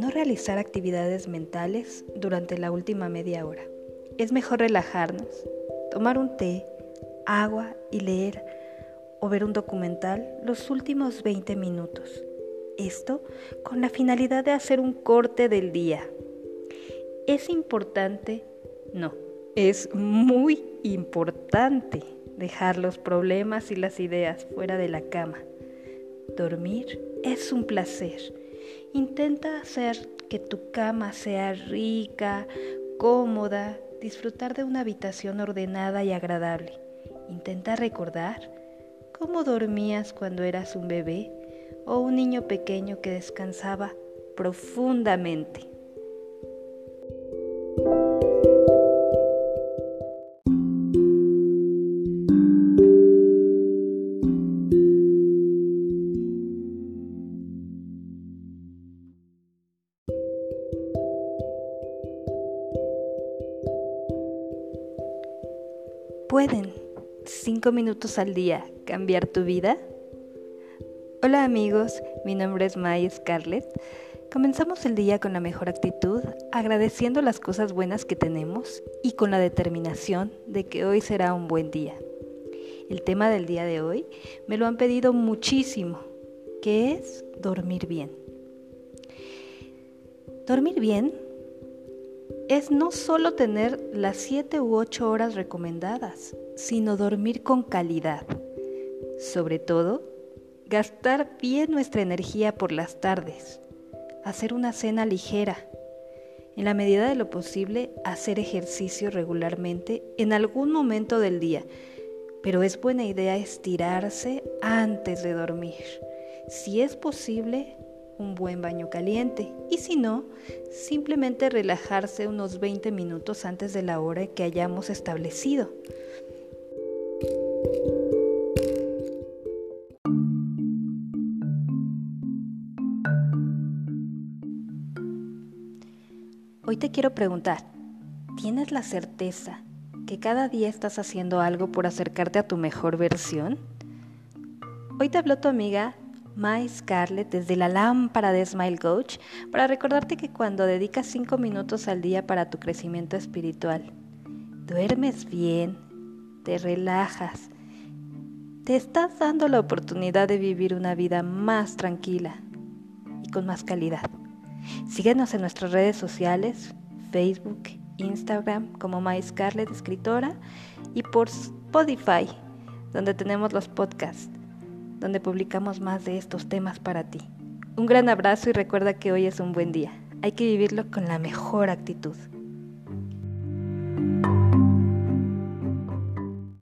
no realizar actividades mentales durante la última media hora. Es mejor relajarnos, tomar un té, agua y leer o ver un documental los últimos 20 minutos. Esto con la finalidad de hacer un corte del día. ¿Es importante? No, es muy importante dejar los problemas y las ideas fuera de la cama. Dormir es un placer. Intenta hacer que tu cama sea rica, cómoda, disfrutar de una habitación ordenada y agradable. Intenta recordar cómo dormías cuando eras un bebé o un niño pequeño que descansaba profundamente. ¿Pueden cinco minutos al día cambiar tu vida? Hola amigos, mi nombre es May Scarlett. Comenzamos el día con la mejor actitud, agradeciendo las cosas buenas que tenemos y con la determinación de que hoy será un buen día. El tema del día de hoy me lo han pedido muchísimo, que es dormir bien. Dormir bien es no solo tener las 7 u 8 horas recomendadas, sino dormir con calidad. Sobre todo, gastar bien nuestra energía por las tardes, hacer una cena ligera, en la medida de lo posible hacer ejercicio regularmente en algún momento del día, pero es buena idea estirarse antes de dormir. Si es posible, un buen baño caliente y si no, simplemente relajarse unos 20 minutos antes de la hora que hayamos establecido. Hoy te quiero preguntar, ¿tienes la certeza que cada día estás haciendo algo por acercarte a tu mejor versión? Hoy te habló tu amiga My Scarlett desde la lámpara de Smile Coach para recordarte que cuando dedicas 5 minutos al día para tu crecimiento espiritual, duermes bien, te relajas, te estás dando la oportunidad de vivir una vida más tranquila y con más calidad. Síguenos en nuestras redes sociales, Facebook, Instagram como My Scarlett Escritora y por Spotify, donde tenemos los podcasts donde publicamos más de estos temas para ti. Un gran abrazo y recuerda que hoy es un buen día. Hay que vivirlo con la mejor actitud.